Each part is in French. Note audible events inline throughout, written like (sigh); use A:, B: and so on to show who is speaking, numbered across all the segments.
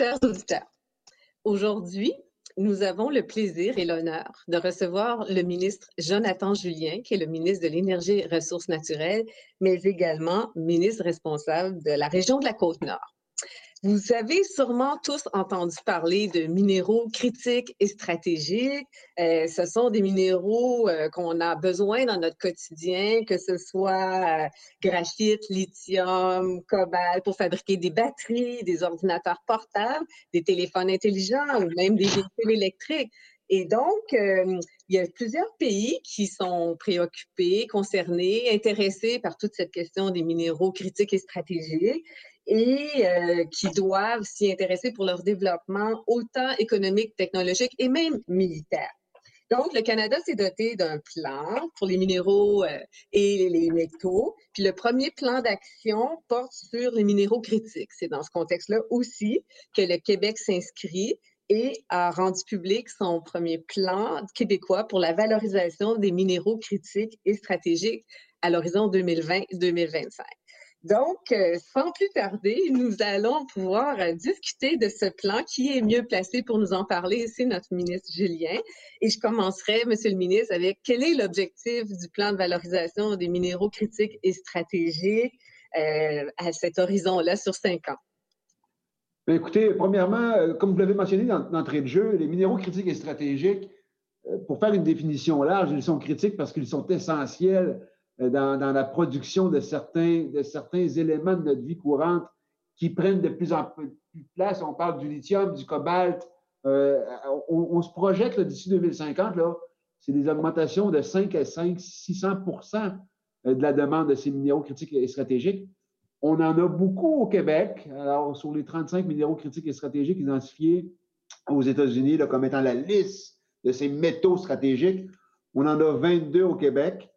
A: chers auditeurs, aujourd'hui, nous avons le plaisir et l'honneur de recevoir le ministre Jonathan Julien, qui est le ministre de l'Énergie et Ressources naturelles, mais également ministre responsable de la région de la Côte-Nord. Vous avez sûrement tous entendu parler de minéraux critiques et stratégiques. Euh, ce sont des minéraux euh, qu'on a besoin dans notre quotidien, que ce soit euh, graphite, lithium, cobalt, pour fabriquer des batteries, des ordinateurs portables, des téléphones intelligents ou même des véhicules électriques. Et donc, il y a plusieurs pays qui sont préoccupés, concernés, intéressés par toute cette question des minéraux critiques et stratégiques et euh, qui doivent s'y intéresser pour leur développement autant économique, technologique et même militaire. Donc, le Canada s'est doté d'un plan pour les minéraux euh, et les métaux. Puis le premier plan d'action porte sur les minéraux critiques. C'est dans ce contexte-là aussi que le Québec s'inscrit et a rendu public son premier plan québécois pour la valorisation des minéraux critiques et stratégiques à l'horizon 2020-2025. Donc, euh, sans plus tarder, nous allons pouvoir euh, discuter de ce plan. Qui est mieux placé pour nous en parler? C'est notre ministre Julien. Et je commencerai, Monsieur le ministre, avec quel est l'objectif du plan de valorisation des minéraux critiques et stratégiques euh, à cet horizon-là sur cinq ans?
B: Bien, écoutez, premièrement, comme vous l'avez mentionné dans l'entrée de jeu, les minéraux critiques et stratégiques, pour faire une définition large, ils sont critiques parce qu'ils sont essentiels euh, dans, la production de certains, de certains éléments de notre vie courante qui prennent de plus en plus de place. On parle du lithium, du cobalt. Euh, on, se projette d'ici 2050, là, c'est des augmentations de 5 à 5, 600% euh, de la demande de ces minéraux critiques et stratégiques. On en a beaucoup au Québec. Alors, sur les 35 minéraux critiques et stratégiques identifiés aux États-Unis comme étant la liste de ces métaux stratégiques, on en a 22 au Québec.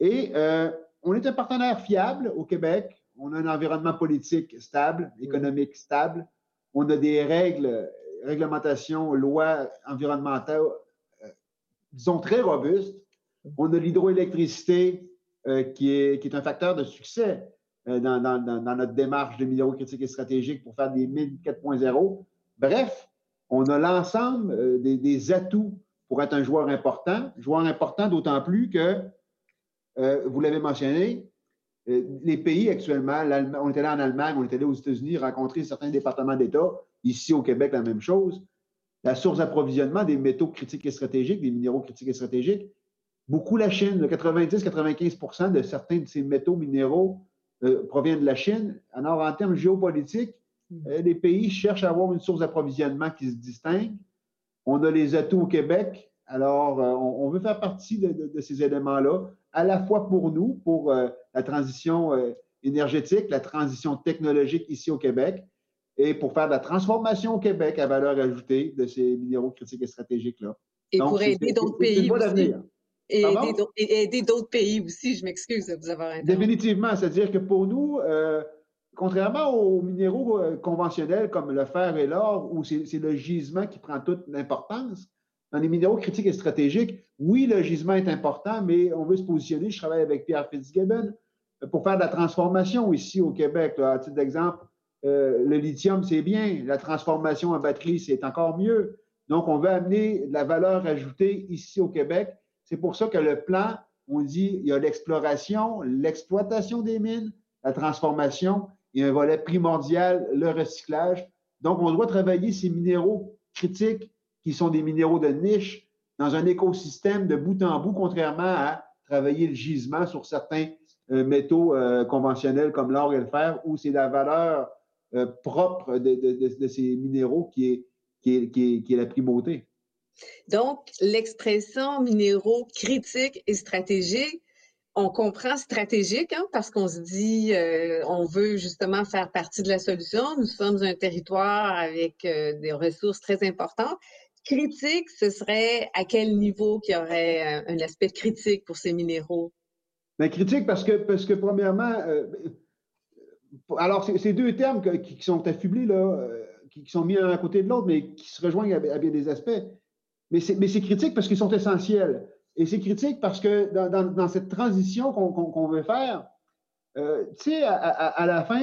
B: Et euh, on est un partenaire fiable au Québec. On a un environnement politique stable, économique stable. On a des règles, réglementations, lois environnementales, euh, disons, très robustes. On a l'hydroélectricité euh, qui, est, qui est un facteur de succès dans, notre démarche de minéraux critiques et stratégiques pour faire des mines 4.0. Bref, on a l'ensemble des, des, atouts pour être un joueur important. Joueur important d'autant plus que euh, vous l'avez mentionné, euh, les pays actuellement, on était là en Allemagne, on était là aux États-Unis, rencontrer certains départements d'État, ici au Québec, la même chose. La source d'approvisionnement des métaux critiques et stratégiques, des minéraux critiques et stratégiques, beaucoup la Chine, 90-95% de certains de ces métaux minéraux euh, proviennent de la Chine. Alors, en termes géopolitiques, hmm. les pays cherchent à avoir une source d'approvisionnement qui se distingue. On a les atouts au Québec. Alors, on, veut faire partie de ces éléments-là à la fois pour nous, pour euh, la transition euh, énergétique, la transition technologique ici au Québec, et pour faire de la transformation au Québec à valeur ajoutée de ces minéraux critiques et stratégiques-là.
A: Et pour aider d'autres pays aussi. Et aider, d'autres pays aussi, je m'excuse de vous avoir interrompu.
B: Définitivement, c'est-à-dire que pour nous, euh, contrairement aux minéraux conventionnels comme le fer et l'or, où c'est le gisement qui prend toute l'importance, dans les minéraux critiques et stratégiques, oui, le gisement est important, mais on veut se positionner. Je travaille avec Pierre Fitzgibbon euh, pour faire de la transformation ici au Québec. À titre d'exemple, euh, le lithium, c'est bien. La transformation en batterie, c'est encore mieux. Donc, on veut amener de la valeur ajoutée ici au Québec. C'est pour ça que le plan, on dit, il y a l'exploration, l'exploitation des mines, la transformation et un volet primordial, le recyclage. Donc, on doit travailler ces minéraux critiques qui sont des minéraux de niche dans un écosystème de bout en bout, contrairement à travailler le gisement sur certains euh, métaux euh, conventionnels comme l'or et le fer, où c'est la valeur euh, propre de, ces minéraux qui est, qui est, la primauté.
A: Donc, l'expression minéraux critiques et stratégiques, on comprend stratégique hein, parce qu'on se dit, on veut justement faire partie de la solution. Nous sommes un territoire avec des ressources très importantes critique, ce serait à quel niveau qu'il y aurait euh, un aspect critique pour ces minéraux?
B: Bien, critique parce que, premièrement, euh, alors c'est deux termes qui, sont affublés, euh, qui, sont mis l'un à côté de l'autre, mais qui se rejoignent à, bien des aspects. Mais c'est critique parce qu'ils sont essentiels. Et c'est critique parce que dans, cette transition qu'on veut faire, tu sais, à, la fin,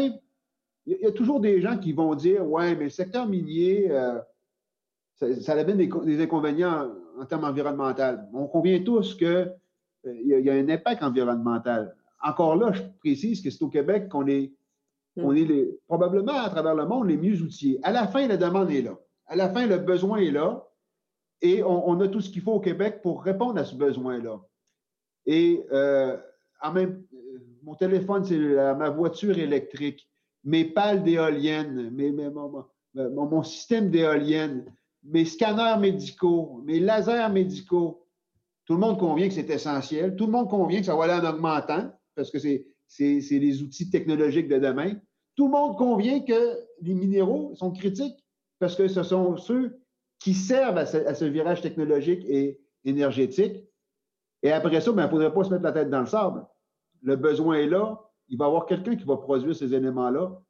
B: il y, a toujours des gens qui vont dire Ouais, mais le secteur minier, euh, ça, ça amène des, des, inconvénients en, termes environnementaux. On convient tous qu'il euh, y, a un impact environnemental. Encore là, je précise que c'est au Québec qu'on est, on est les, probablement à travers le monde les mieux outillés. À la fin, la demande est là. À la fin, le besoin est là. Et on, a tout ce qu'il faut au Québec pour répondre à ce besoin-là. Et euh, en même, mon téléphone cellulaire, ma voiture électrique, mes pales d'éoliennes, mes, mon, système d'éoliennes, mes scanners médicaux, mes lasers médicaux. Tout le monde convient que c'est essentiel. Tout le monde convient que ça va aller en augmentant parce que c'est les outils technologiques de demain. Tout le monde convient que les minéraux sont critiques parce que ce sont ceux qui servent à ce, virage technologique et énergétique. Et après ça, il ben, ne faudrait pas se mettre la tête dans le sable. Le besoin est là. Il va y avoir quelqu'un qui va produire ces éléments-là.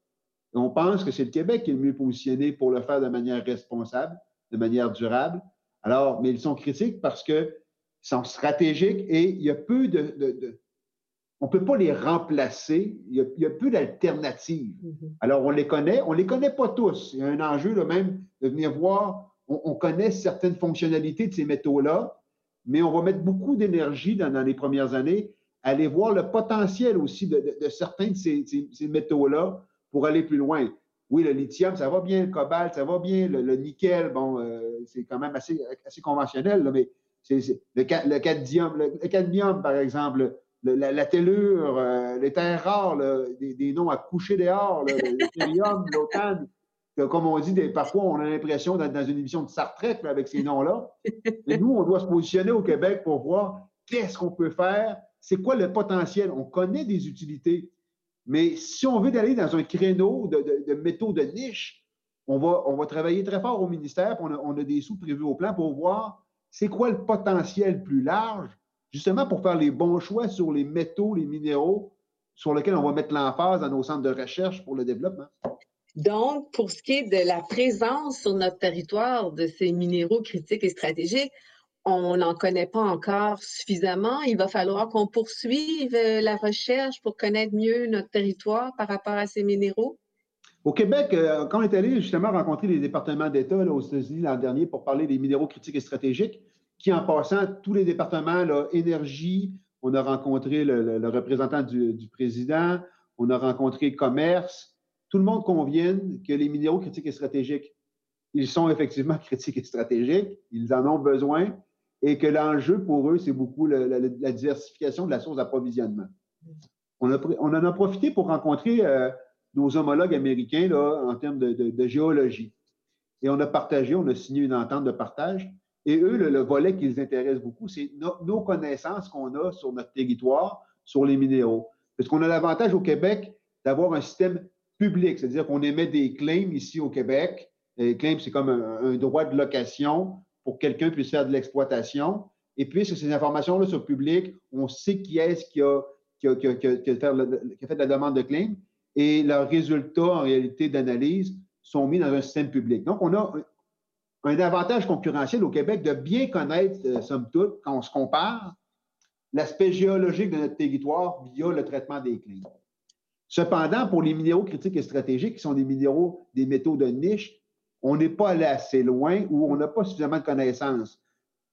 B: on pense que c'est le Québec qui est le mieux positionné pour le faire de manière responsable, de manière durable. Alors, mais ils sont critiques parce qu'ils sont stratégiques et il y a peu de. on ne peut pas les remplacer. Il y a, peu d'alternatives. Mm-hmm. Alors, on les connaît. On ne les connaît pas tous. Il y a un enjeu là, même de venir voir on, connaît certaines fonctionnalités de ces métaux-là, mais on va mettre beaucoup d'énergie dans, les premières années à aller voir le potentiel aussi de, certains de ces, métaux-là pour aller plus loin. Oui, le lithium, ça va bien, le cobalt, ça va bien, le, nickel, bon, euh, c'est quand même assez, conventionnel, mais c'est, le, cadmium, le, cadmium, par exemple, la, tellure, euh, les terres rares, des, noms à coucher dehors, le l'automne, (laughs) comme on dit, parfois, on a l'impression d'être dans une émission de Star Trek avec ces noms-là. (laughs) Et nous, on doit se positionner au Québec pour voir qu'est-ce qu'on peut faire, c'est quoi le potentiel. On connaît des utilités, mais si on veut aller dans un créneau de, métaux de niche, on va, on va travailler très fort au ministère, on a, on a des sous prévus au plan pour voir c'est quoi le potentiel plus large, justement pour faire les bons choix sur les métaux, les minéraux sur lesquels on va mettre l'emphase dans nos centres de recherche pour le développement.
A: Donc, pour ce qui est de la présence sur notre territoire de ces minéraux critiques et stratégiques, on n'en connaît pas encore suffisamment. Il va falloir qu'on poursuive euh, la recherche pour connaître mieux notre territoire par rapport à ces minéraux.
B: Au Québec, euh, quand on est allé justement rencontrer les départements d'État aux États-Unis l'an dernier pour parler des minéraux critiques et stratégiques, qui en passant, tous les départements, là, énergie, on a rencontré le, représentant du, du, président, on a rencontré commerce, tout le monde convienne que les minéraux critiques et stratégiques, ils sont effectivement (laughs) critiques et stratégiques, ils en ont besoin, et que l'enjeu pour eux, c'est beaucoup la, diversification de la source d'approvisionnement. On, en a profité pour rencontrer euh, nos homologues américains là, en termes de, géologie. Et on a partagé, on a signé une entente de partage. Et eux, le, volet qui les intéresse beaucoup, c'est nos connaissances qu'on a sur notre territoire, sur les minéraux. Parce qu'on a l'avantage au Québec d'avoir un système public, c'est-à-dire qu'on émet des claims ici au Québec. Les claims, c'est comme un, droit de location pour que quelqu'un puisse faire de l'exploitation. Et puis, sur ces informations-là le public, on sait qui est-ce qui a, qui, a, fait, la demande de claim et leurs résultats, en réalité, d'analyse sont mis dans un système public. Donc, on a un, avantage concurrentiel au Québec de bien connaître, euh, somme toute, quand on se compare, l'aspect géologique de notre territoire via le traitement des claims. Cependant, pour les minéraux critiques et stratégiques, qui sont des minéraux, des métaux de niche, on n'est pas allé assez loin ou on n'a pas suffisamment de connaissances.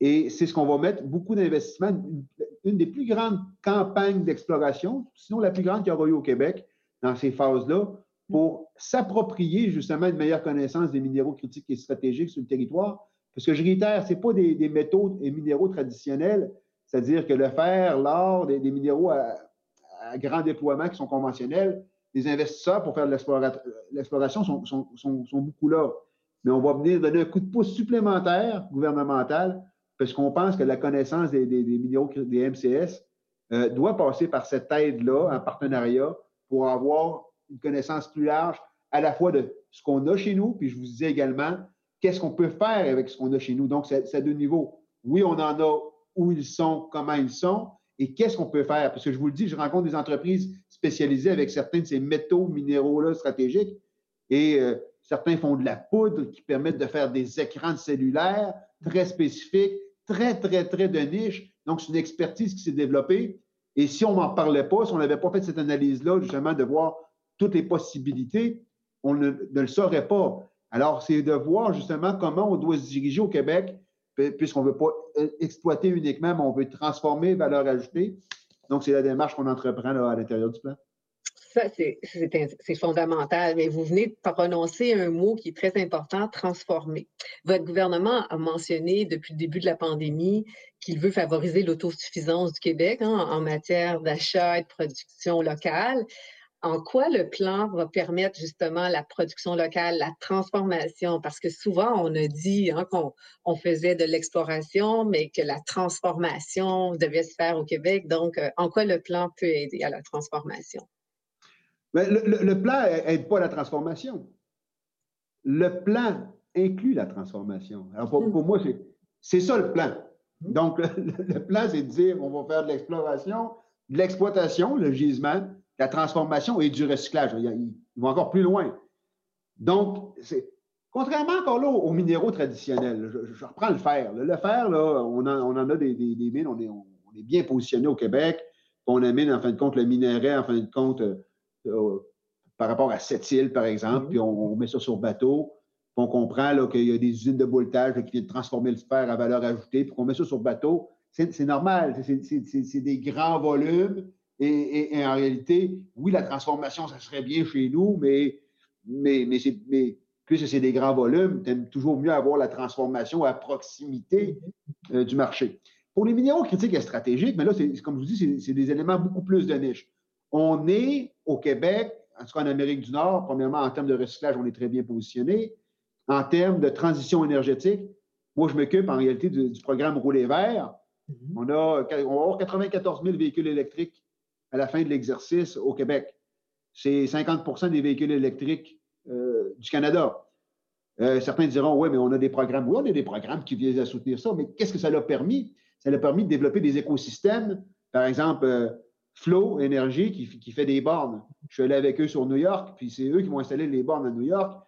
B: Et c'est ce qu'on va mettre beaucoup d'investissements, une, des plus grandes campagnes d'exploration, sinon la plus grande qu'il y aura eu au Québec dans ces phases-là, pour s'approprier justement une meilleure connaissance des minéraux critiques et stratégiques sur le territoire. Parce que je réitère, ce pas des, métaux et minéraux traditionnels, c'est-à-dire que le fer, l'or, des, minéraux à, à grand déploiement qui sont conventionnels, les investisseurs pour faire de l'exploration sont, beaucoup là. Mais on va venir donner un coup de pouce supplémentaire gouvernemental parce qu'on pense que la connaissance des, minéraux, des MCS, euh, doit passer par cette aide-là en partenariat pour avoir une connaissance plus large à la fois de ce qu'on a chez nous, puis je vous disais également qu'est-ce qu'on peut faire avec ce qu'on a chez nous. Donc, c'est à deux niveaux. Oui, on en a où ils sont, comment ils sont, et qu'est-ce qu'on peut faire? Parce que je vous le dis, je rencontre des entreprises spécialisées avec certains de ces métaux, minéraux-là stratégiques et euh, certains font de la poudre qui permettent de faire des écrans cellulaires très spécifiques, très, très, très de niche. Donc, c'est une expertise qui s'est développée. Et si on n'en parlait pas, si on n'avait pas fait cette analyse-là, justement, de voir toutes les possibilités, on ne, le saurait pas. Alors, c'est de voir justement comment on doit se diriger au Québec, puisqu'on ne veut pas euh, exploiter uniquement, mais on veut transformer valeur ajoutée. Donc, c'est la démarche qu'on entreprend à l'intérieur du plan.
A: Ça, c'est fondamental. Mais vous venez de prononcer un mot qui est très important, transformer. Votre gouvernement a mentionné depuis le début de la pandémie qu'il veut favoriser l'autosuffisance du Québec hein, en matière d'achat et de production locale. En quoi le plan va permettre justement la production locale, la transformation? Parce que souvent, on a dit hein, qu'on faisait de l'exploration, mais que la transformation devait se faire au Québec. Donc, euh, en quoi le plan peut aider à la transformation?
B: Mais le, plan n'aide pas la transformation. Le plan inclut la transformation. Alors, pour, moi, c'est ça le plan. Donc, le, plan, c'est de dire on va faire de l'exploration, de l'exploitation, le gisement, la transformation et du recyclage. Ils, vont encore plus loin. Donc, c'est. Contrairement encore là aux minéraux traditionnels, je, reprends le fer. Le fer, là, on, en, a des, mines, on est, on est, bien positionné au Québec. On amène, en fin de compte, le minerai, en fin de compte, euh, par rapport à cette île, par exemple, puis on, met ça sur bateau. on comprend qu'il y a des usines de boltage qui viennent transformer le fer à valeur ajoutée, puis qu'on met ça sur bateau. C'est normal, c'est des grands volumes. Et, en réalité, oui, la transformation, ça serait bien chez nous, mais, mais, mais, mais puisque c'est des grands volumes, tu toujours mieux avoir la transformation à proximité euh, du marché. Pour les minéraux critiques et stratégiques, mais là, comme je vous dis, c'est des éléments beaucoup plus de niche. On est au Québec, en tout cas en Amérique du Nord, premièrement, en termes de recyclage, on est très bien positionné. En termes de transition énergétique, moi, je m'occupe en réalité du, programme Rouler vert. Mm-hmm. On, a, on va avoir 94 000 véhicules électriques à la fin de l'exercice au Québec. C'est 50% des véhicules électriques euh, du Canada. Euh, certains diront, oui, mais on a des programmes. Oui, on a des programmes qui viennent à soutenir ça, mais qu'est-ce que ça l'a permis? Ça l'a permis de développer des écosystèmes. Par exemple, euh, Flow Énergie qui, fait des bornes. Je suis allé avec eux sur New York, puis c'est eux qui vont installer les bornes à New York.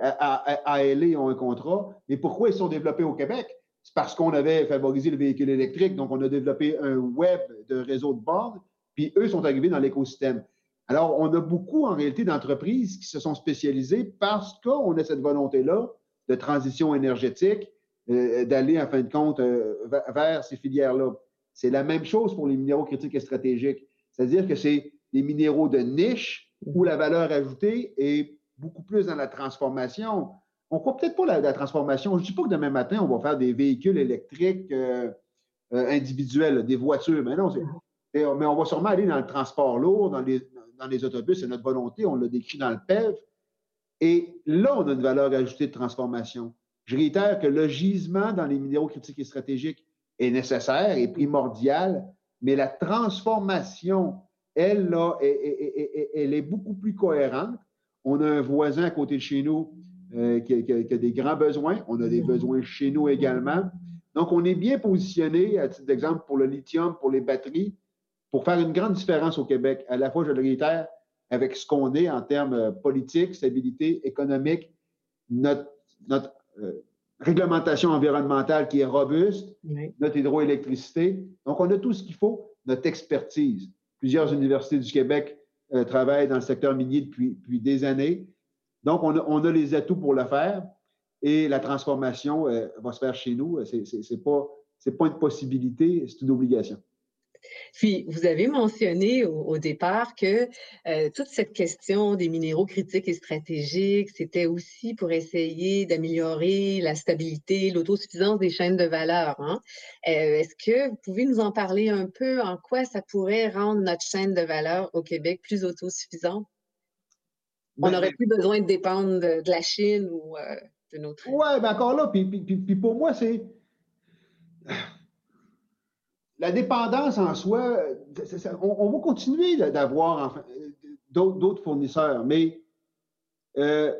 B: ALE ont un contrat. Mais pourquoi ils sont développés au Québec? C'est parce qu'on avait favorisé le véhicule électrique, donc on a développé un web de réseau de bornes, puis eux sont arrivés dans l'écosystème. Alors, on a beaucoup en réalité d'entreprises qui se sont spécialisées parce qu'on a cette volonté-là de transition énergétique, euh, d'aller en fin de compte euh, vers ces filières-là. C'est la même chose pour les minéraux critiques et stratégiques. C'est-à-dire que c'est des minéraux de niche où la valeur ajoutée est beaucoup plus dans la transformation. On ne croit peut-être pas la, transformation. Je ne dis pas que demain matin, on va faire des véhicules électriques euh, euh, individuels, des voitures. Mais non, mais on va sûrement aller dans le transport lourd, dans les, dans les autobus, c'est notre volonté, on l'a décrit dans le PEV. Et là, on a une valeur ajoutée de transformation. Je réitère que le gisement dans les minéraux critiques et stratégiques est nécessaire et primordiale, mais la transformation, elle, là, elle est beaucoup plus cohérente. On a un voisin à côté de chez nous euh, qui, a, des grands besoins. On a des besoins chez nous également. Donc, on est bien positionné, à titre d'exemple, pour le lithium, pour les batteries, pour faire une grande différence au Québec. À la fois, je le réitère, avec ce qu'on est en termes politiques, stabilité économique, notre, notre euh, réglementation environnementale qui est robuste, notre hydroélectricité. Donc, on a tout ce qu'il faut, notre expertise. Plusieurs universités du Québec euh, travaillent dans le secteur minier depuis, des années. Donc, on a, les atouts pour le faire et la transformation euh, va se faire chez nous. Ce n'est pas, pas une possibilité, c'est une obligation.
A: Puis, vous avez mentionné au, départ que euh, toute cette question des minéraux critiques et stratégiques, c'était aussi pour essayer d'améliorer la stabilité, l'autosuffisance des chaînes de valeur. Hein. Euh, est-ce que vous pouvez nous en parler un peu? En quoi ça pourrait rendre notre chaîne de valeur au Québec plus autosuffisante? On n'aurait ben plus besoin de dépendre de, la Chine ou euh, de notre.
B: Oui, mais encore là, puis, puis pour moi, c'est la dépendance en soi, on, va continuer d'avoir d'autres fournisseurs, mais euh,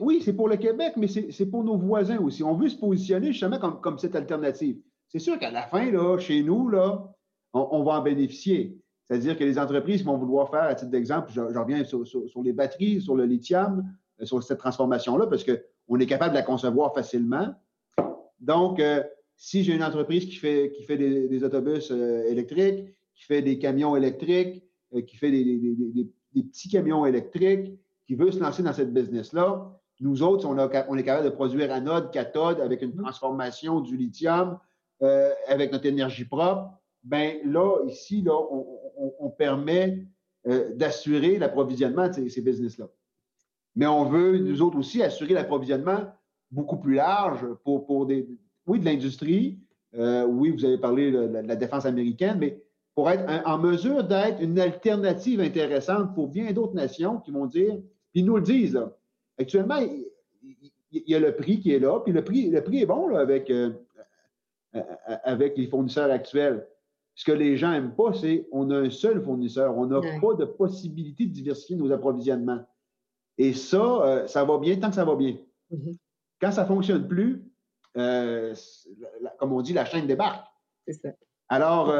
B: oui, c'est pour le Québec, mais c'est pour nos voisins aussi. On veut se positionner justement comme, cette alternative. C'est sûr qu'à la fin, là, chez nous, là, on, va en bénéficier. C'est-à-dire que les entreprises vont vouloir faire, à titre d'exemple, je, reviens sur, les batteries, sur le lithium, euh, sur cette transformation-là, parce qu'on est capable de la concevoir facilement. Donc, euh, si j'ai une entreprise qui fait, qui fait des, autobus euh, électriques, qui fait des camions électriques, euh, qui fait des, petits camions électriques, qui veut se lancer dans cette business-là, nous autres, on, on, est capable de produire anode, cathode avec une mm-hmm. transformation du lithium, euh, avec notre énergie propre. Ben là, ici, là, on, permet euh, d'assurer l'approvisionnement de ces, business-là. Mais on veut, nous autres aussi, assurer l'approvisionnement beaucoup plus large pour, pour des, oui, de l'industrie. Euh, oui, vous avez parlé de, la défense américaine, mais pour être en mesure d'être une alternative intéressante pour bien d'autres nations qui vont dire, puis ils nous le disent, là, actuellement, il, y a le prix qui est là, puis le prix, le prix est bon là, avec, euh, euh, avec les fournisseurs actuels. Ce que les gens n'aiment pas, c'est qu'on a un seul fournisseur. On n'a pas de possibilité de diversifier nos approvisionnements. Et ça, euh, ça va bien tant que ça va bien. Mm-hmm. Quand ça ne fonctionne plus, comme on dit, la chaîne débarque. C'est ça. Alors,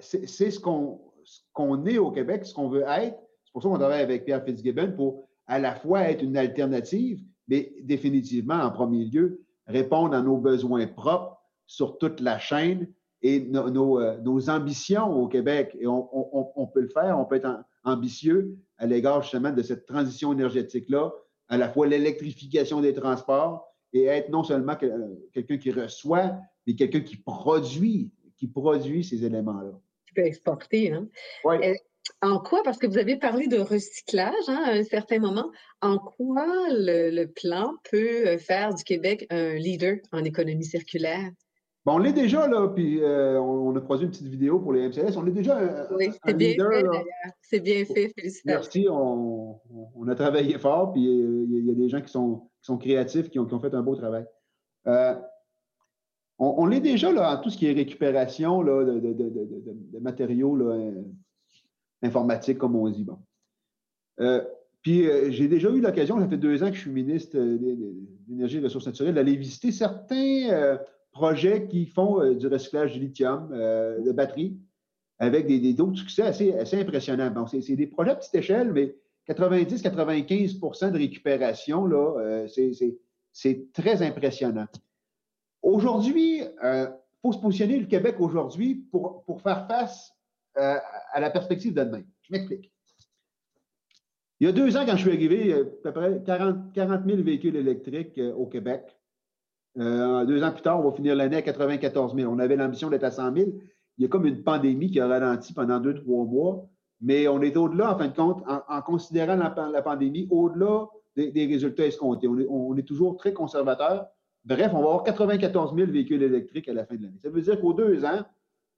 B: c'est ce qu'on est au Québec, ce qu'on veut être. C'est pour ça qu'on travaille avec Pierre Fitzgibbon pour à la fois être une alternative, mais définitivement, en premier lieu, répondre à nos besoins propres sur toute la chaîne et nos, euh, ambitions au Québec. Et on, peut le faire, on peut être ambitieux à l'égard justement de cette transition énergétique-là, à la fois l'électrification des transports et être non seulement euh, quelqu'un qui reçoit, mais quelqu'un qui produit, qui produit ces éléments-là.
A: Tu peux exporter, hein? Oui. En quoi, parce que vous avez parlé de recyclage hein, à un certain moment, en quoi le, plan peut euh, faire du Québec un leader en économie circulaire?
B: Bon, on l'est déjà, là, puis euh, on, a produit une petite vidéo pour les MCS. On est déjà un,
A: oui, c'est bien fait, C'est bien fait,
B: félicitations. Merci, on, a travaillé fort, puis euh, il y, a des gens qui sont, sont créatifs, qui ont, fait un beau travail. on, l'est déjà là, en tout ce qui est récupération là, de, matériaux là, informatique, comme on dit. Euh, puis euh, j'ai déjà eu l'occasion, ça fait deux ans que je suis ministre d'énergie et des ressources naturelles, d'aller visiter certains euh, projets qui font du recyclage du lithium, de batteries, avec des, d'autres succès assez, assez impressionnants. Bon, c'est, des projets à petite échelle, mais 90-95% de récupération, là, c'est, très impressionnant. Aujourd'hui, il faut se positionner le Québec aujourd'hui pour, faire face euh, à la perspective de demain. Je m'explique. Il y a deux ans, quand je suis arrivé, à peu près 40, 000 véhicules électriques euh, au Québec. Euh, deux ans plus tard, on va finir l'année à 94 000. On avait l'ambition d'être à 100 000. Il y a comme une pandémie qui a ralenti pendant deux, trois mois. Mais on est au-delà, en fin de compte, en, considérant la, pandémie, au-delà des, résultats escomptés. On est, on est, toujours très conservateur. Bref, on va avoir 94 000 véhicules électriques à la fin de l'année. Ça veut dire qu'aux deux ans,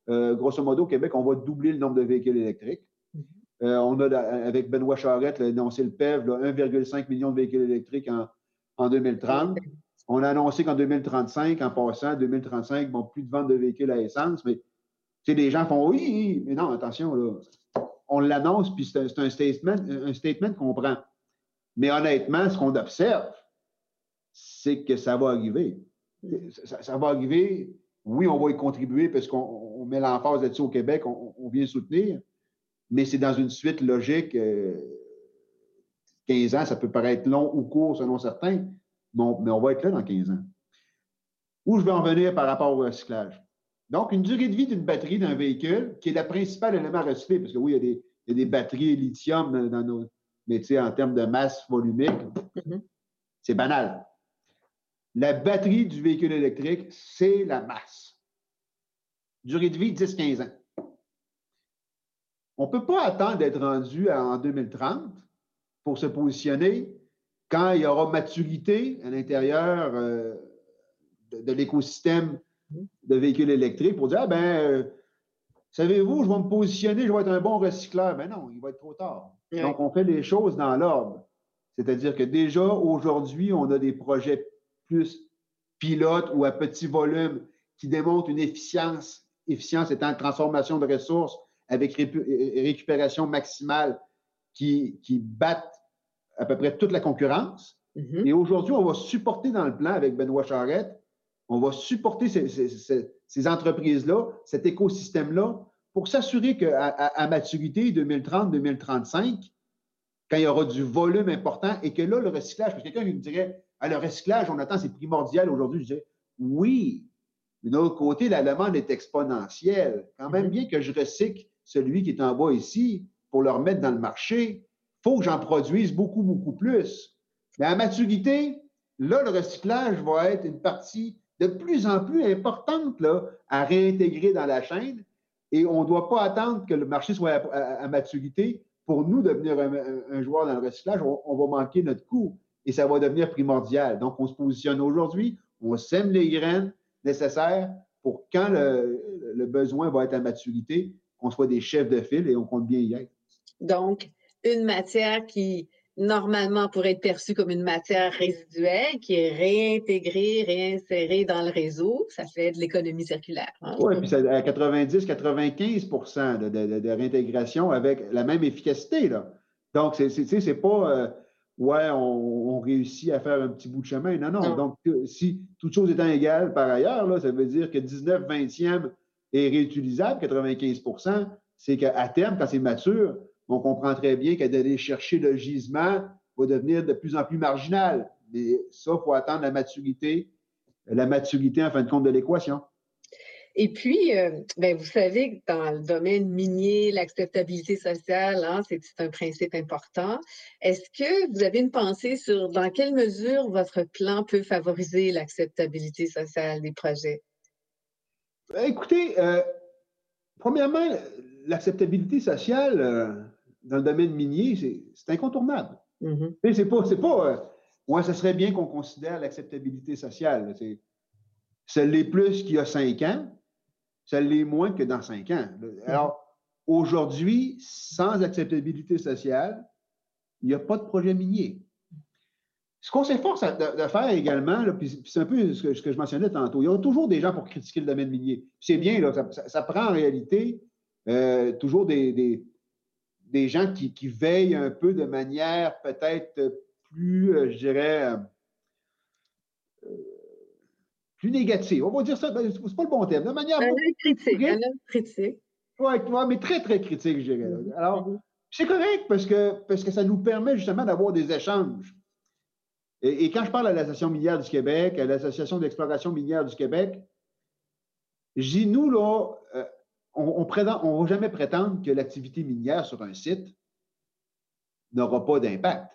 B: euh, grosso modo, au Québec, on va doubler le nombre de véhicules électriques. Mhm. Euh, on a, avec Benoît Charette, annoncé le PEV, 1,5 million de véhicules électriques en, 2030. On a annoncé qu'en 2035, en passant, 2035, bon, plus de vente de véhicules à essence, mais les gens font oui, mais non, attention, là, on l'annonce, puis c'est un, statement, un statement qu'on prend. Mais honnêtement, ce qu'on observe, c'est que ça va arriver. Ça, va arriver oui, on va y contribuer parce qu'on met l'emphase là-dessus au Québec, on, vient soutenir, mais c'est dans une suite logique. 15 euh, ans, ça peut paraître long ou court selon certains, mais on, va être là dans 15 ans. Où je vais en venir par rapport au recyclage? Donc, une durée de vie d'une batterie d'un véhicule, qui est le principal élément recyclé, parce que oui, il y a des, batteries lithium dans nos métiers en termes de masse volumique. Mm-hmm. C'est banal. La batterie du véhicule électrique, c'est la masse. Durée de vie, 10-15 ans. On ne peut pas attendre d'être rendu en 2030 pour se positionner quand il y aura maturité à l'intérieur euh, de, l'écosystème de véhicules électriques pour dire, ah ben, savez-vous, je vais me positionner, je vais être un bon recycleur. Mais ben non, il va être trop tard. Donc, on fait les choses dans l'ordre. C'est-à-dire que déjà, aujourd'hui, on a des projets plus pilote ou à petit volume qui démontre une efficience, efficience étant transformation de ressources avec récupération maximale qui, qui battent à peu près toute la concurrence. Mm-hmm. Et aujourd'hui, on va supporter dans le plan avec Benoît Charette, on va supporter ces, entreprises-là, cet écosystème-là, pour s'assurer qu'à à, maturité 2030-2035, quand il y aura du volume important et que là, le recyclage, parce que quelqu'un me dirait, à le recyclage, on attend, c'est primordial aujourd'hui. Je dis, oui, mais d'un autre côté, la demande est exponentielle. Quand même mm-hmm. bien que je recycle celui qui est en bas ici pour le remettre dans le marché, faut que j'en produise beaucoup, beaucoup plus. Mais à maturité, là, le recyclage va être une partie de plus en plus importante là, à réintégrer dans la chaîne. Et on ne doit pas attendre que le marché soit à, maturité pour nous devenir un, joueur dans le recyclage. On, va manquer notre coup et ça va devenir primordial. Donc, on se positionne aujourd'hui, on sème les graines nécessaires pour quand le, le besoin va être à maturité, qu'on soit des chefs de file et on compte bien y être.
A: Donc, une matière qui normalement pourrait être perçue comme une matière résiduelle qui est réintégrée, réinsérée dans le réseau. Ça fait de l'économie circulaire.
B: Hein. Oui, puis c'est à 90-95 de, de, de, réintégration avec la même efficacité. Là. Donc, c'est pas euh, ouais, on, réussit à faire un petit bout de chemin. Non, non. Donc, si toute chose étant égale par ailleurs, là, ça veut dire que 19 vingtième est réutilisable, 95% c'est qu'à terme, quand c'est mature, on comprend très bien qu'aller chercher le gisement va devenir de plus en plus marginal. Mais ça, il faut attendre la maturité, la maturité en fin de compte de l'équation.
A: Et puis, euh, ben, vous savez que dans le domaine minier, l'acceptabilité sociale, hein, c'est un principe important. Est-ce que vous avez une pensée sur dans quelle mesure votre plan peut favoriser l'acceptabilité sociale des projets?
B: Ben, écoutez, euh, premièrement, l'acceptabilité sociale, euh, dans le domaine minier, c'est incontournable. Mm-hmm. C'est pas, c'est pas euh, ouais, ça serait bien qu'on considère l'acceptabilité sociale. Ça l'est plus qu'il y a cinq ans, ça l'est moins que dans cinq ans. Mm-hmm. Alors, aujourd'hui, sans acceptabilité sociale, il n'y a pas de projet minier. Ce qu'on s'efforce de, faire également, puis c'est un peu ce que, je mentionnais tantôt, il y a toujours des gens pour critiquer le domaine minier. C'est bien, là, ça, prend en réalité euh, toujours des, des gens qui, veillent un peu de manière peut-être plus, euh, je dirais, euh, plus négative. On va dire ça, c'est pas le bon terme. De manière.
A: Un critique. Un critique.
B: Oui, mais très, très critique, je dirais. Mm-hmm. Alors, mm-hmm. c'est correct parce que, parce que ça nous permet justement d'avoir des échanges. Et, quand je parle à l'Association minière du Québec, à l'Association d'exploration minière du Québec, je dis, nous, là, euh, on ne va jamais prétendre que l'activité minière sur un site n'aura pas d'impact.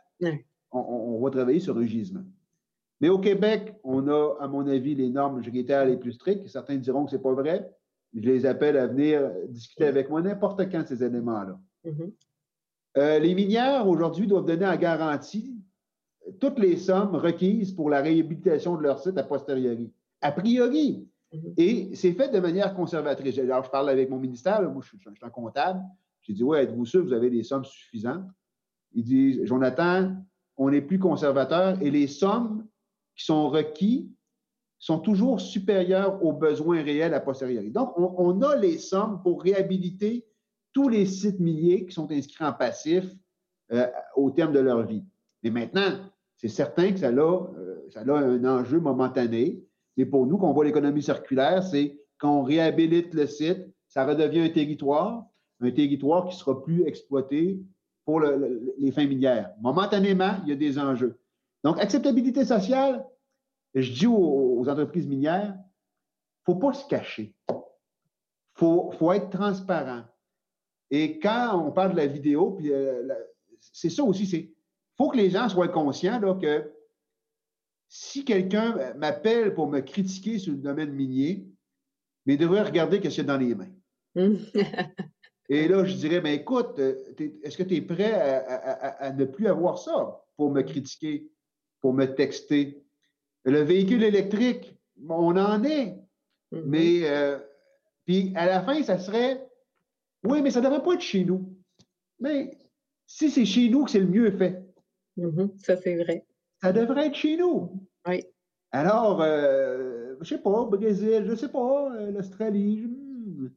B: On, va travailler sur un gisement. Mais au Québec, on a, à mon avis, les normes judiciaires les plus strictes. Certains diront que ce n'est pas vrai. Je les appelle à venir discuter avec moi n'importe quand ces éléments-là. Mm-hmm. Euh, les minières, aujourd'hui, doivent donner en garantie toutes les sommes requises pour la réhabilitation de leur site a posteriori. A priori. Et c'est fait de manière conservatrice. Alors, je parle avec mon ministère, moi, je suis, un comptable. J'ai dit, ouais, êtes-vous sûr vous avez des sommes suffisantes? Ils disent, Jonathan, on est plus conservateur et les sommes qui sont requises sont toujours supérieures aux besoins réels à posteriori. Donc, on, a les sommes pour réhabiliter tous les sites miniers qui sont inscrits en passif euh, au terme de leur vie. Mais maintenant, c'est certain que ça a, euh, ça a un enjeu momentané. Mais pour nous, qu'on voit l'économie circulaire, c'est quand on réhabilite le site, ça redevient un territoire, un territoire qui sera plus exploité pour les fins minières. Momentanément, il y a des enjeux. Donc, acceptabilité sociale, je dis aux, entreprises minières, faut pas se cacher. Il faut, être transparent. Et quand on parle de la vidéo, puis euh, c'est ça aussi, c'est faut que les gens soient conscients là, que si quelqu'un euh, m'appelle pour me critiquer sur le domaine minier, mais il devrait regarder ce qu'il y a dans les mains. (laughs) Et là, je dirais, ben écoute, euh, est-ce que tu es prêt à, ne plus avoir ça pour me critiquer, pour me texter? Le véhicule électrique, on en est. Mm-hmm. Mais, euh, puis à la fin, ça serait, oui, mais ça ne devrait pas être chez nous. Mais si c'est chez nous que c'est le mieux fait.
A: Mm-hmm. Ça, c'est vrai
B: ça devrait être chez nous.
A: Oui.
B: Alors, euh, je ne sais pas, Brésil, je ne sais pas, euh, l'Australie. Hmm,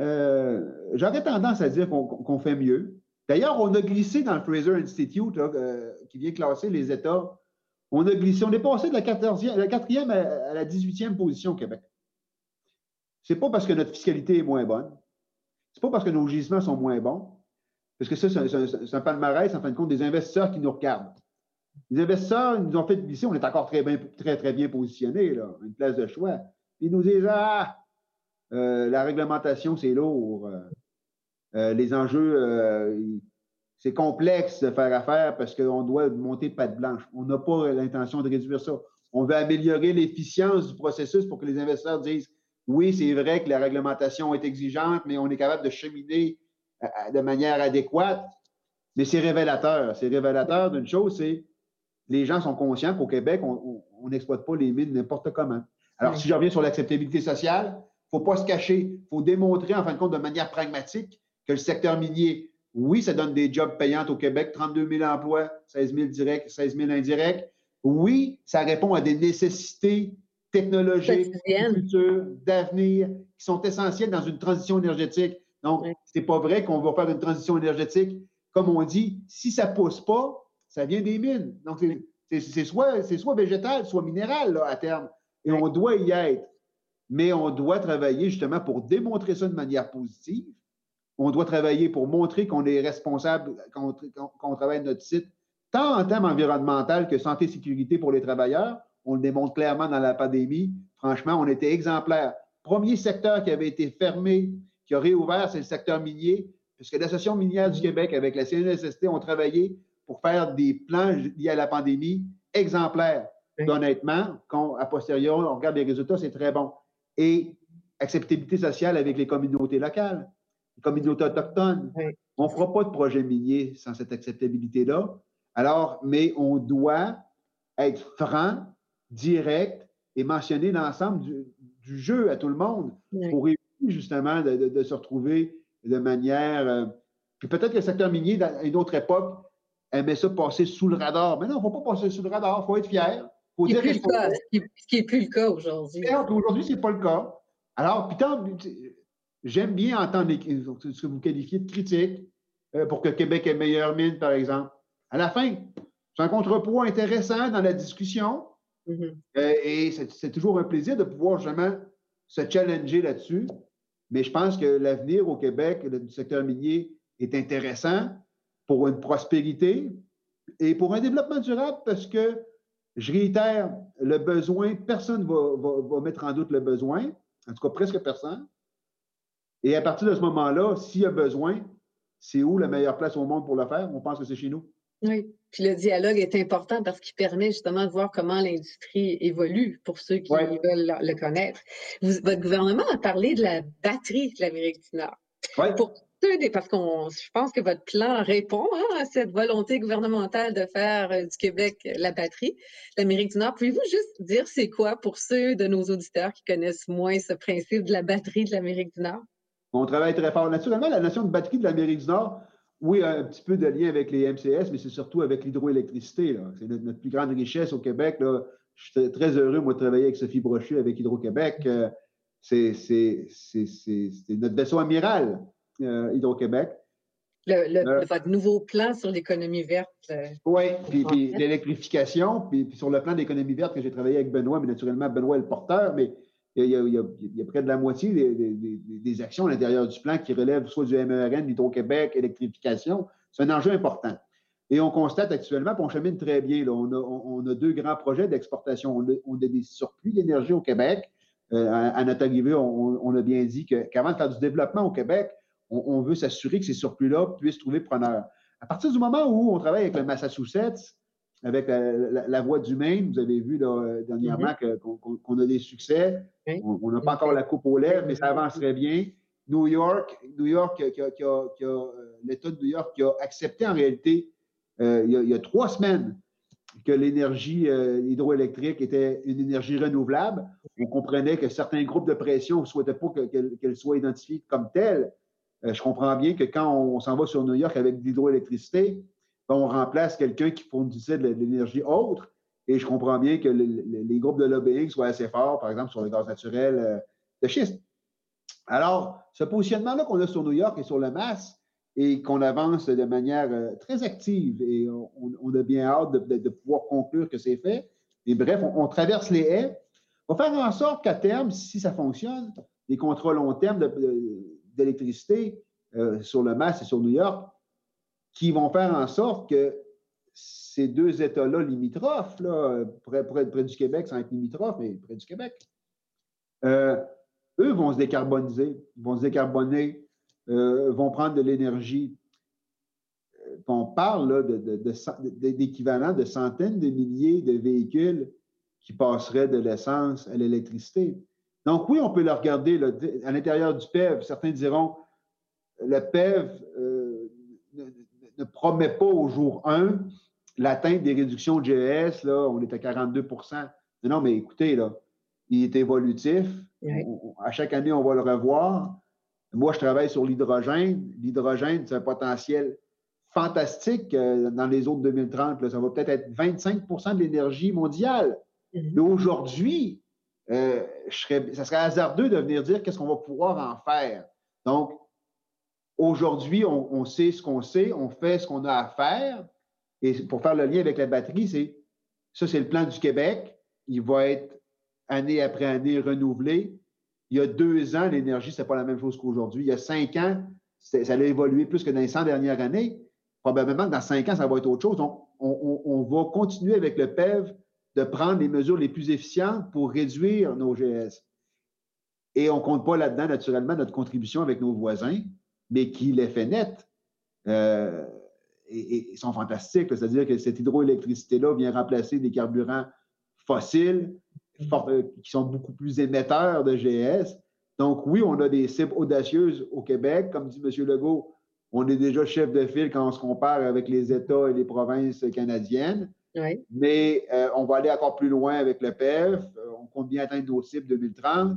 B: euh, j'aurais tendance à dire qu'on fait mieux. D'ailleurs, on a glissé dans le Fraser Institute, qui vient classer les États. On a glissé, on est passé de la, 14e, la 4e à, la 18e position au Québec. Ce n'est pas parce que notre fiscalité est moins bonne. Ce n'est pas parce que nos gisements sont moins bons. Parce que ça, c'est un palmarès, en fin de compte, des investisseurs qui nous regardent. Les investisseurs nous ont fait glisser, on est encore très, bien, très, très bien positionnés, une place de choix. Ils nous disent Ah, euh, la réglementation, c'est lourd. Euh, les enjeux, c'est complexe de faire affaire parce qu'on doit monter patte blanche. On n'a pas l'intention de réduire ça. On veut améliorer l'efficience du processus pour que les investisseurs disent oui, c'est vrai que la réglementation est exigeante, mais on est capable de cheminer euh, euh, de manière adéquate. Mais c'est révélateur. C'est révélateur d'une chose, c'est les gens sont conscients qu'au Québec, on n'exploite pas les mines n'importe comment. Alors, si je reviens sur l'acceptabilité sociale, il ne faut pas se cacher. Il faut démontrer, en fin de compte, de manière pragmatique, que le secteur minier, oui, ça donne des jobs payants au Québec, 32 000 emplois, 16 000 directs, 16 000 indirects. Oui, ça répond à des nécessités technologiques, futures, d'avenir, qui sont essentielles dans une transition énergétique. Donc, ce n'est pas vrai qu'on va faire une transition énergétique. Comme on dit, si ça ne pousse pas, ça vient des mines. Donc, c'est soit, soit végétal, soit minéral là, à terme. Et on doit y être. Mais on doit travailler justement pour démontrer ça de manière positive. On doit travailler pour montrer qu'on est responsable quand on, travaille notre site, tant en termes environnemental que santé et sécurité pour les travailleurs. On le démontre clairement dans la pandémie. Franchement, on était exemplaires. Premier secteur qui avait été fermé, qui a réouvert, c'est le secteur minier, puisque l'Association minière du Québec avec la CNSST ont travaillé pour faire des plans liés à la pandémie exemplaires. Honnêtement, quand a posteriori, on regarde les résultats, c'est très bon. Et acceptabilité sociale avec les communautés locales, les communautés autochtones. On ne fera pas de projet minier sans cette acceptabilité-là. Alors, mais on doit être franc, direct et mentionner l'ensemble du, jeu à tout le monde pour éviter justement de, se retrouver de manière. Euh, puis peut-être que le secteur minier, à une autre époque, aimait ça passer sous le radar. Mais non, il ne faut pas passer sous le radar, il faut être fier.
A: Faut ce, qui n'est plus le cas aujourd'hui.
B: Aujourd'hui, ce n'est pas le cas. Alors, puis j'aime bien entendre ce que vous qualifiez de critique euh, pour que Québec ait meilleure mine, par exemple. À la fin, c'est un contrepoids intéressant dans la discussion. Mm-hmm. Euh, et c'est toujours un plaisir de pouvoir justement se challenger là-dessus. Mais je pense que l'avenir au Québec du secteur minier est intéressant pour une prospérité et pour un développement durable parce que, je réitère, le besoin, personne ne va, mettre en doute le besoin, en tout cas presque personne. Et à partir de ce moment-là, s'il y a besoin, c'est où la meilleure place au monde pour le faire? On pense que c'est chez nous.
A: Oui, puis le dialogue est important parce qu'il permet justement de voir comment l'industrie évolue pour ceux qui veulent le connaître. votre gouvernement a parlé de la batterie de l'Amérique du Nord.
B: Oui
A: parce que je pense que votre plan répond hein, à cette volonté gouvernementale de faire euh, du Québec euh, la batterie, l'Amérique du Nord. Pouvez-vous juste dire c'est quoi pour ceux de nos auditeurs qui connaissent moins ce principe de la batterie de l'Amérique du Nord?
B: On travaille très fort. Naturellement, la notion de batterie de l'Amérique du Nord, oui, un petit peu de lien avec les MCS, mais c'est surtout avec l'hydroélectricité. C'est notre, plus grande richesse au Québec. Je suis très heureux, moi, de travailler avec Sophie Brochu, avec Hydro-Québec. Euh, c'est notre vaisseau amiral. Euh, Hydro-Québec.
A: Le, votre nouveau plan sur l'économie verte.
B: Euh, oui, puis, l'électrification, puis, sur le plan d'économie verte que j'ai travaillé avec Benoît, mais naturellement, Benoît est le porteur, mais il y a, près de la moitié des, actions à l'intérieur du plan qui relèvent soit du MERN, Hydro-Québec, électrification. C'est un enjeu important. Et on constate actuellement, qu'on chemine très bien. On, a, deux grands projets d'exportation. On, a des surplus d'énergie au Québec. Euh, à, notre arrivée, on, a bien dit qu'avant de faire du développement au Québec, on, veut s'assurer que ces surplus-là puissent trouver preneur. À partir du moment où on travaille avec le Massachusetts, avec la, voie du Maine, vous avez vu dernièrement mm-hmm. qu'on a des succès. On n'a pas encore la coupe aux lèvres, mais ça avancerait bien. New York, New York, euh, l'État de New York qui a accepté en réalité euh, il, y a, trois semaines que l'énergie euh, hydroélectrique était une énergie renouvelable. On comprenait que certains groupes de pression ne souhaitaient pas qu'elle soit identifiée comme telle. Euh, je comprends bien que quand on, s'en va sur New York avec de l'hydroélectricité, ben, on remplace quelqu'un qui fournissait de l'énergie autre. Et je comprends bien que les groupes de lobbying soient assez forts, par exemple, sur le gaz naturel euh, de schiste. Alors, ce positionnement-là qu'on a sur New York et sur le MAS, et qu'on avance de manière euh, très active, et on, a bien hâte de, pouvoir conclure que c'est fait. Et bref, on, traverse les haies. On va faire en sorte qu'à terme, si ça fonctionne, les contrats long terme d'électricité euh, sur le Mass et sur New York qui vont faire en sorte que ces deux États-là limitrophes, là, près, du Québec, sans être limitrophes, mais près du Québec, euh, eux vont se décarboniser, vont se décarboner, euh, vont prendre de l'énergie qu'on parle d'équivalent de, centaines de milliers de véhicules qui passeraient de l'essence à l'électricité. Donc oui, on peut le regarder à l'intérieur du PEV. Certains diront, le PEV euh, ne, promet pas au jour 1 l'atteinte des réductions de GES. Là, on est à 42% Non, mais écoutez, là, il est évolutif. à chaque année, on va le revoir. Moi, je travaille sur l'hydrogène. L'hydrogène, c'est un potentiel fantastique euh, dans les autres 2030. Ça va peut-être être 25% de l'énergie mondiale. Mm-hmm. Mais aujourd'hui, euh, ça serait hasardeux de venir dire qu'est-ce qu'on va pouvoir en faire. Donc, aujourd'hui, on, sait ce qu'on sait, on fait ce qu'on a à faire. Et pour faire le lien avec la batterie, c'est ça, c'est le plan du Québec. Il va être année après année renouvelé. Il y a deux ans, l'énergie, ce n'est pas la même chose qu'aujourd'hui. Il y a cinq ans, ça a évolué plus que dans les 100 dernières années. Probablement que dans cinq ans, ça va être autre chose. Donc, on, va continuer avec le PEV de prendre les mesures les plus efficientes pour réduire nos GS. Et on ne compte pas là-dedans, naturellement, notre contribution avec nos voisins, mais qui l'effet net euh, et, sont fantastiques. C'est-à-dire que cette hydroélectricité-là vient remplacer des carburants fossiles euh, qui sont beaucoup plus émetteurs de GS. Donc, oui, on a des cibles audacieuses au Québec. Comme dit M. Legault, on est déjà chef de file quand on se compare avec les États et les provinces canadiennes. Mais euh, on va aller encore plus loin avec le PEF. Euh, on compte bien atteindre nos cibles 2030.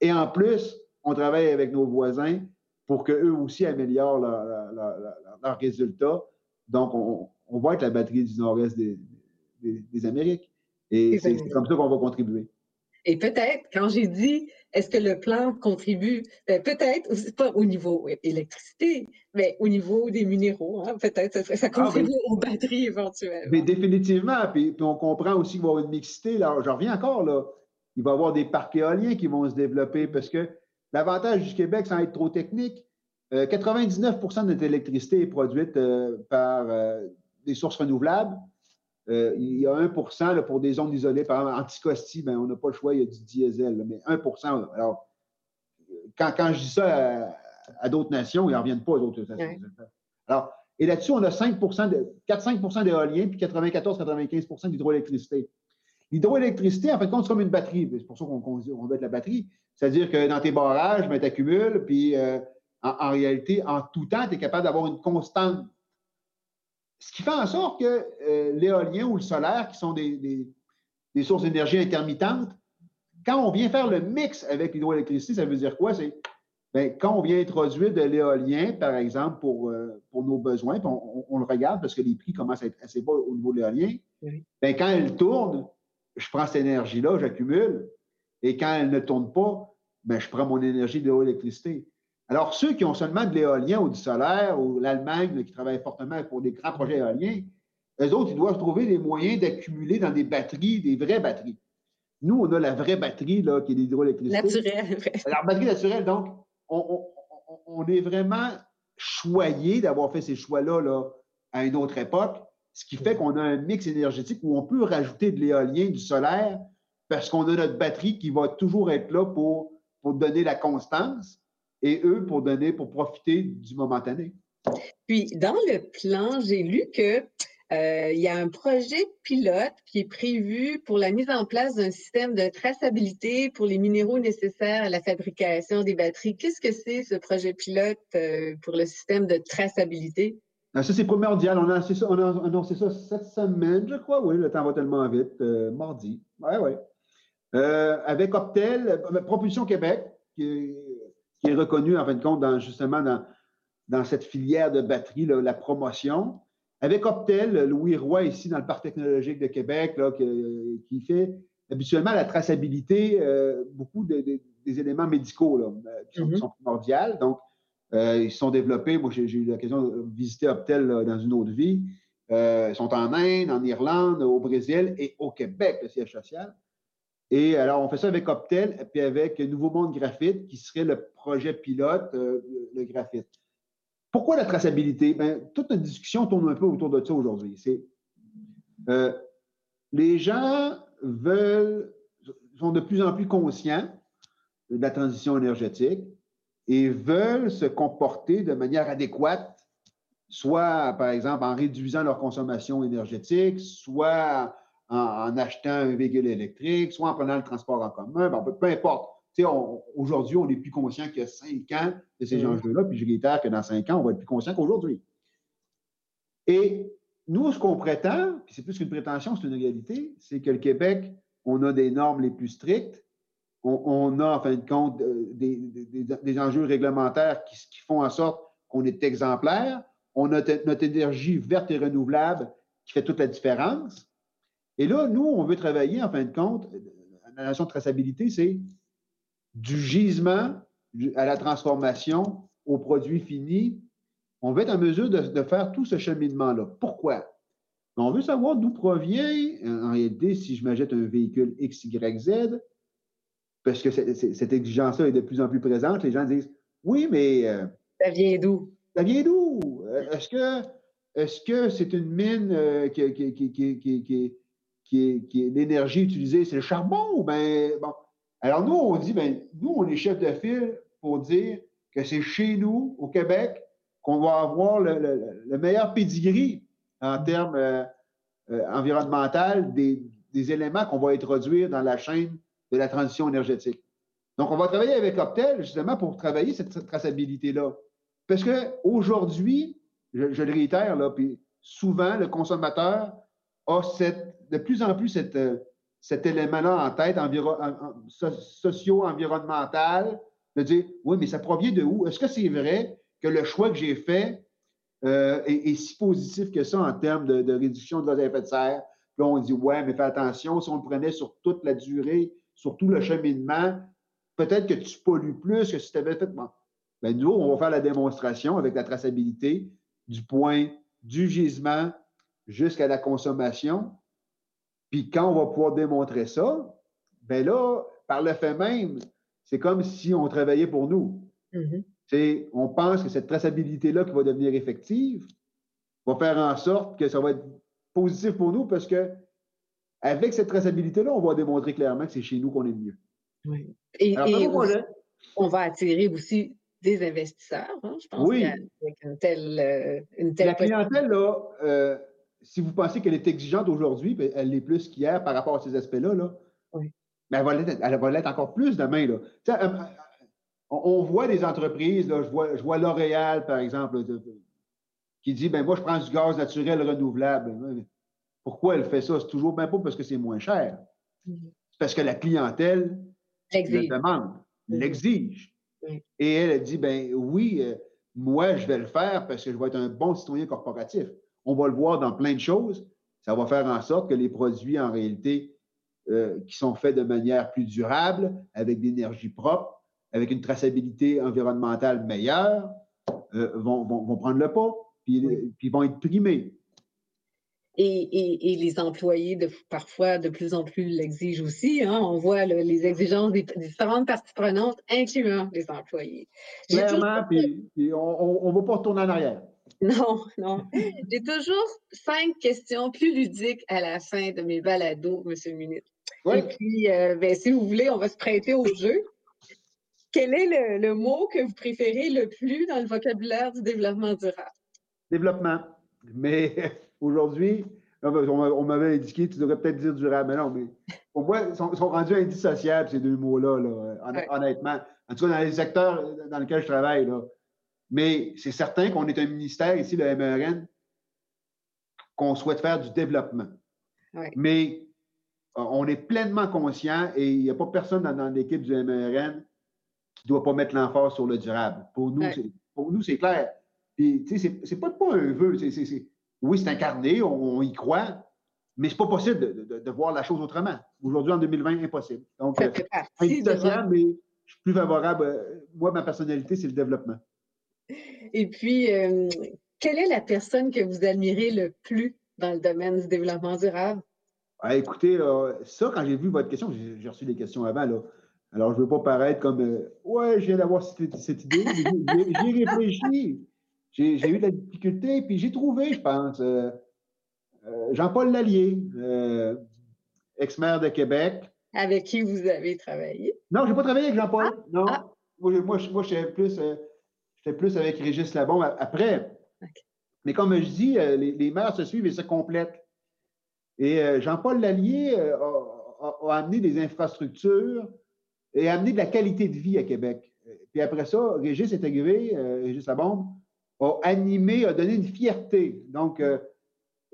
B: Et en plus, on travaille avec nos voisins pour qu'eux aussi améliorent leurs résultats. Donc, on, va être la batterie du nord-est des Amériques. Et c'est comme ça qu'on va contribuer.
A: Et peut-être, quand j'ai dit, est-ce que le plan contribue, ben, peut-être, pas au niveau électricité, mais au niveau des minéraux, hein, peut-être, ça, ça, ah, contribue aux batteries éventuellement.
B: Mais définitivement, puis, on comprend aussi qu'il va y avoir une mixité, là, je reviens encore, là, il va y avoir des parcs éoliens qui vont se développer parce que l'avantage du Québec, sans être trop technique, 99% euh, de notre électricité est produite euh, par euh, des sources renouvelables. Euh, il y a 1% pour des zones isolées. Par exemple, Anticosti, ben, on n'a pas le choix, il y a du diesel, mais 1% Alors, quand, quand, je dis ça à, d'autres nations, ils n'en reviennent pas aux autres nations. Alors, et là-dessus, on a 5 4-5 d'éolien puis 94-95 d'hydroélectricité. L'hydroélectricité, en fait, compte, c'est comme une batterie. C'est pour ça qu'on qu met de la batterie. C'est-à-dire que dans tes barrages, ben, tu accumules, puis euh, en, réalité, en tout temps, tu es capable d'avoir une constante ce qui fait en sorte que euh, l'éolien ou le solaire, qui sont des, sources d'énergie intermittentes, quand on vient faire le mix avec l'hydroélectricité, ça veut dire quoi? C'est ben, quand on vient introduire de l'éolien, par exemple, pour, euh, pour nos besoins, on, le regarde parce que les prix commencent à être assez bas au niveau de l'éolien, ben, quand elle tourne, je prends cette énergie-là, j'accumule, et quand elle ne tourne pas, ben, je prends mon énergie de l'électricité. Alors, ceux qui ont seulement de l'éolien ou du solaire, ou l'Allemagne qui travaille fortement pour des grands projets éoliens, eux autres, ils doivent trouver des moyens d'accumuler dans des batteries, des vraies batteries. Nous, on a la vraie batterie, là, qui est l'hydroélectricité.
A: Naturelle.
B: La batterie naturelle, donc, on, est vraiment choyé d'avoir fait ces choix-là là, à une autre époque, ce qui fait qu'on a un mix énergétique où on peut rajouter de l'éolien, du solaire, parce qu'on a notre batterie qui va toujours être là pour, pour donner la constance et eux pour donner, pour profiter du momentané.
A: Puis, dans le plan, j'ai lu que euh, il y a un projet pilote qui est prévu pour la mise en place d'un système de traçabilité pour les minéraux nécessaires à la fabrication des batteries. Qu'est-ce que c'est ce projet pilote euh, pour le système de traçabilité?
B: Ah, ça, c'est primordial. On a annoncé ça, on a annoncé ça cette semaine, je crois. Oui, le temps va tellement vite. Euh, mardi. Oui, oui. avec Optel, Propulsion Québec, qui qui est reconnu, en fin de compte, dans, justement dans, dans cette filière de batterie, la promotion. Avec Optel, Louis Roy, ici, dans le Parc technologique de Québec, là, qui, fait habituellement la traçabilité, euh, beaucoup des éléments médicaux là, euh, qui, sont, primordiaux. Donc, euh, ils se sont développés. Moi, j'ai eu l'occasion de visiter Optel dans une autre vie. ils sont en Inde, en Irlande, au Brésil et au Québec, le siège social. Et alors, on fait ça avec Optel, puis avec Nouveau Monde Graphite, qui serait le projet pilote, euh, le graphite. Pourquoi la traçabilité? Bien, toute notre discussion tourne un peu autour de ça aujourd'hui. C'est euh, les gens veulent, sont de plus en plus conscients de la transition énergétique et veulent se comporter de manière adéquate soit, par exemple, en réduisant leur consommation énergétique, soit en, achetant un véhicule électrique, soit en prenant le transport en commun, peu, importe. Aujourd'hui, on est plus conscient qu'il y a cinq ans de ces enjeux-là, puis je réitère que dans cinq ans, on va être plus conscient qu'aujourd'hui. Et nous, ce qu'on prétend, puis c'est plus qu'une prétention, c'est une réalité, c'est que le Québec, on a des normes les plus strictes, on, a, en fin de compte, euh, des, enjeux réglementaires qui, font en sorte qu'on est exemplaire, on a notre énergie verte et renouvelable qui fait toute la différence. Et là, nous, on veut travailler, en fin de compte, la notion de traçabilité, c'est du gisement à la transformation au produit fini. On veut être en mesure de, faire tout ce cheminement-là. Pourquoi? On veut savoir d'où provient, en réalité, si je m'achète un véhicule XYZ, parce que cette exigence-là est de plus en plus présente, les gens disent Oui, mais. Euh,
A: ça vient d'où?
B: Ça vient d'où? Est-ce que est-ce que c'est une mine euh, qui, qui, l'énergie utilisée, c'est le charbon ou bien. Bon. Alors, nous, on dit, ben, nous, on est chef de file pour dire que c'est chez nous, au Québec, qu'on va avoir le, meilleur pedigree en termes euh, euh, environnementaux des, éléments qu'on va introduire dans la chaîne de la transition énergétique. Donc, on va travailler avec Optel justement pour travailler cette traçabilité-là. Parce qu'aujourd'hui, je, je le réitère, là, puis souvent, le consommateur a de plus en plus euh, cet élément-là en tête, socio-environnemental, de dire oui, mais ça provient de où? Est-ce que c'est vrai que le choix que j'ai fait euh, est, si positif que ça en termes de, réduction de gaz à effet de serre? Puis là, on dit ouais, mais fais attention, si on le prenait sur toute la durée, sur tout le cheminement, peut-être que tu pollues plus que si tu avais fait. Bon. Ben, nous, on va faire la démonstration avec la traçabilité du point du gisement jusqu'à la consommation. Puis quand on va pouvoir démontrer ça, ben là, par le fait même, c'est comme si on travaillait pour nous. Mm-hmm. On pense que cette traçabilité-là qui va devenir effective va faire en sorte que ça va être positif pour nous parce que avec cette traçabilité-là, on va démontrer clairement que c'est chez nous qu'on est mieux.
A: Oui. Et, on va attirer aussi des investisseurs, hein, je pense,
B: oui.
A: avec une telle, euh, une telle
B: La clientèle, là, euh, si vous pensez qu'elle est exigeante aujourd'hui, ben, elle l'est plus qu'hier par rapport à ces aspects-là, là, mais elle va l'être encore plus demain. Là. Euh, on, voit des entreprises, là, je vois, je vois L'Oréal, par exemple, qui dit ben moi, je prends du gaz naturel renouvelable. Pourquoi elle fait ça? C'est toujours même pas parce que c'est moins cher. C'est parce que la clientèle le demande, l'exige. Et elle, dit ben oui, euh, moi, je vais le faire parce que je vais être un bon citoyen corporatif. On va le voir dans plein de choses. Ça va faire en sorte que les produits, en réalité, euh, qui sont faits de manière plus durable, avec d'énergie propre, avec une traçabilité environnementale meilleure, euh, vont, prendre le pas, puis, puis vont être primés.
A: Et, les employés, de, parfois, de plus en plus l'exigent aussi. Hein. On voit les exigences des, différentes parties prenantes, incluant les employés.
B: Clairement, puis, on ne va pas retourner en arrière. (laughs)
A: Non, non. J'ai toujours cinq questions plus ludiques à la fin de mes balados, Monsieur le ministre. Et puis, euh, ben, si vous voulez, on va se prêter au jeu. Quel est le, mot que vous préférez le plus dans le vocabulaire du développement durable?
B: Développement. Mais (laughs) aujourd'hui, on m'avait indiqué, tu devrais peut-être dire durable, mais non, mais pour moi, ils sont, rendus indissociables, ces deux mots-là, honnêtement. En tout cas, dans les secteurs dans lesquels je travaille, là, mais c'est certain qu'on est un ministère ici, le MERN, qu'on souhaite faire du développement. Mais euh, on est pleinement conscient et il n'y a pas personne dans, l'équipe du MERN qui ne doit pas mettre l'emphase sur le durable. Pour nous, pour nous, c'est clair. Puis, c'est pas, pas un vœu. oui, c'est incarné, on, y croit, mais c'est pas possible de, voir la chose autrement. Aujourd'hui, en 2020, impossible. Donc, euh, mais je suis plus favorable. Euh, moi, ma personnalité, c'est le développement.
A: Et puis, euh, quelle est la personne que vous admirez le plus dans le domaine du développement durable?
B: Ah, écoutez, ça, quand j'ai vu votre question, j'ai reçu des questions avant, là. Alors, je ne veux pas paraître comme euh, Ouais, je viens d'avoir cette, cette, idée. J'ai réfléchi. J'ai eu de la difficulté, puis j'ai trouvé, je pense, euh, Jean-Paul Lallier, ex-maire de Québec.
A: Avec qui vous avez travaillé?
B: Non, je n'ai pas travaillé avec Jean-Paul. Ah, non. Ah. Moi, moi, moi, je suis plus J'étais plus avec Régis Labon après. Mais comme je dis, les, les maires se suivent et se complètent. Et Jean-Paul Lallier a, amené des infrastructures et a amené de la qualité de vie à Québec. Puis après ça, Régis est arrivé, Régis Labombe, a animé, a donné une fierté. Donc,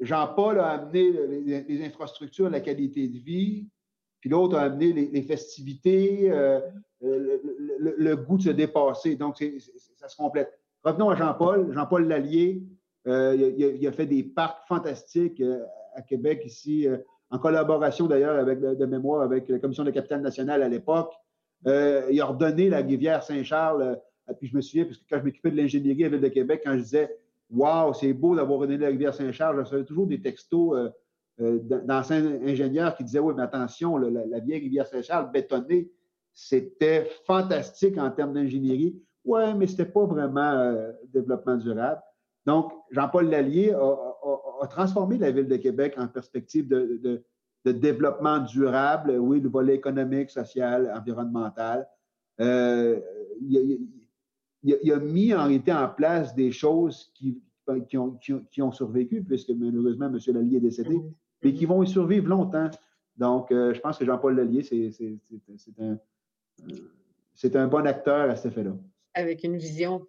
B: Jean-Paul a amené les, infrastructures, la qualité de vie, puis l'autre a amené les, festivités, euh, le, goût de se dépasser. Donc, ça se complète. Revenons à Jean-Paul. Jean-Paul Lallier, euh, il, a, fait des parcs fantastiques euh, à Québec ici, en collaboration d'ailleurs de, mémoire avec la Commission de capitale nationale à l'époque. il a redonné la rivière Saint-Charles. puis je me souviens, parce que quand je m'occupais de l'ingénierie à la Ville de Québec, quand je disais Wow, c'est beau d'avoir redonné la rivière Saint-Charles. Je recevais toujours des textos euh, euh, d'anciens ingénieurs qui disaient Oui, mais attention, la, vieille rivière Saint-Charles bétonnée, c'était fantastique en termes d'ingénierie. Oui, mais ce n'était pas vraiment euh, développement durable. Donc, Jean-Paul Lallier a, transformé la ville de Québec en perspective de, développement durable, oui, le volet économique, social, environnemental. il, il, a, mis en réalité en place des choses qui, qui, ont, survécu, puisque malheureusement, M. Lallier est décédé. Mais qui vont y survivre longtemps. Donc, euh, je pense que Jean-Paul Lallier, c'est un, un, bon acteur à cet effet-là.
A: Avec une vision.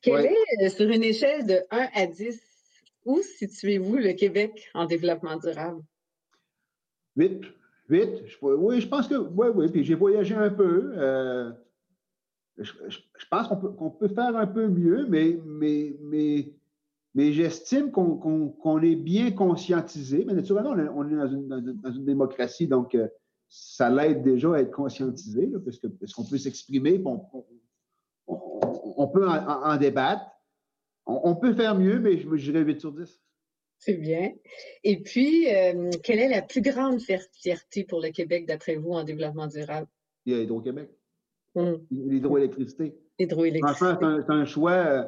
A: Quelle est, euh, sur une échelle de 1 à 10, où situez-vous le Québec en développement durable?
B: 8. 8. oui, je pense que oui, oui. Puis j'ai voyagé un peu. Euh, je, pense qu'on peut, faire un peu mieux, mais, mais, mais, mais j'estime qu'on est bien conscientisé. Mais naturellement, on est, dans, une, démocratie, donc euh, ça l'aide déjà à être conscientisé, parce qu'on peut s'exprimer, on, on, peut en, débattre. On, peut faire mieux, mais je, dirais 8 sur 10.
A: C'est bien. Et puis, euh, quelle est la plus grande fierté pour le Québec, d'après vous, en développement durable?
B: Il y a Hydro-Québec. Hum. L'hydroélectricité.
A: Franchement,
B: c'est un, choix euh,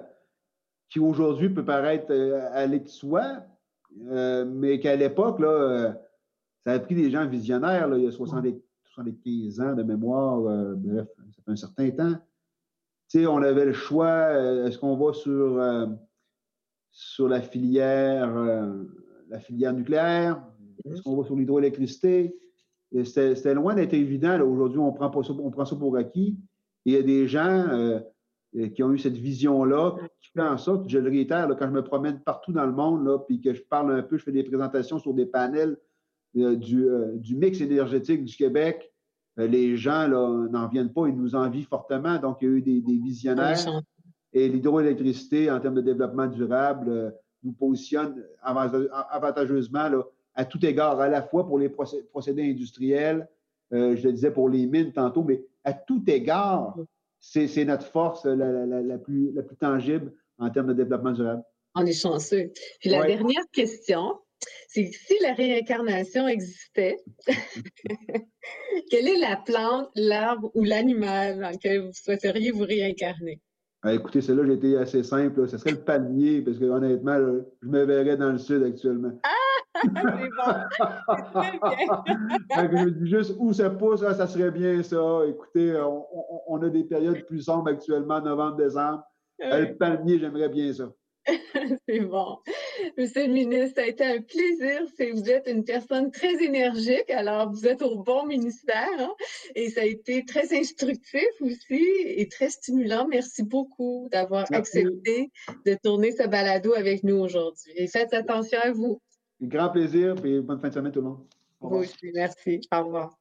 B: qui aujourd'hui peut paraître euh, aller de soi, euh, mais qu'à l'époque, là, ça a pris des gens visionnaires, il y a 75 ans de mémoire, bref, ça fait un certain temps. Tu sais, on avait le choix, est-ce qu'on va sur, sur la filière, la filière nucléaire? Est-ce qu'on va sur l'hydroélectricité? C'était loin d'être évident. Aujourd'hui, on, prend ça, on prend ça pour acquis. il y a des gens euh, euh, qui ont eu cette vision-là, qui en sorte, je le réitère, quand je me promène partout dans le monde, là, puis que je parle un peu, je fais des présentations sur des panels euh, du, du, mix énergétique du Québec, les gens n'en viennent pas, ils nous envient fortement. Donc, il y a eu des, des visionnaires. Et l'hydroélectricité, en termes de développement durable, nous positionne avantageusement là, à tout égard, à la fois pour les procédés industriels, euh, je le disais pour les mines tantôt, mais à tout égard, c'est notre force la, plus, la plus tangible en termes de développement durable.
A: On est chanceux. Puis la dernière question, c'est si la réincarnation existait, (laughs) quelle est la plante, l'arbre ou l'animal dans lequel vous souhaiteriez vous réincarner?
B: Ah, écoutez, celle-là, j'ai été assez simple. Ce serait le palmier, parce que honnêtement, je me verrais dans le sud actuellement.
A: Ah! (laughs) c'est bon. (laughs)
B: je dis juste où ça pousse, ah, ça serait bien ça. Écoutez, on, a des périodes plus sombres actuellement, novembre, décembre. Le palmier, j'aimerais bien ça. (laughs)
A: c'est bon. Monsieur le ministre, ça a été un plaisir. Vous êtes une personne très énergique, alors vous êtes au bon ministère hein, et ça a été très instructif aussi et très stimulant. Merci beaucoup d'avoir accepté de tourner ce balado avec nous aujourd'hui. Et faites attention à vous.
B: Grand plaisir et bonne fin de semaine tout le monde.
A: Merci. Au revoir.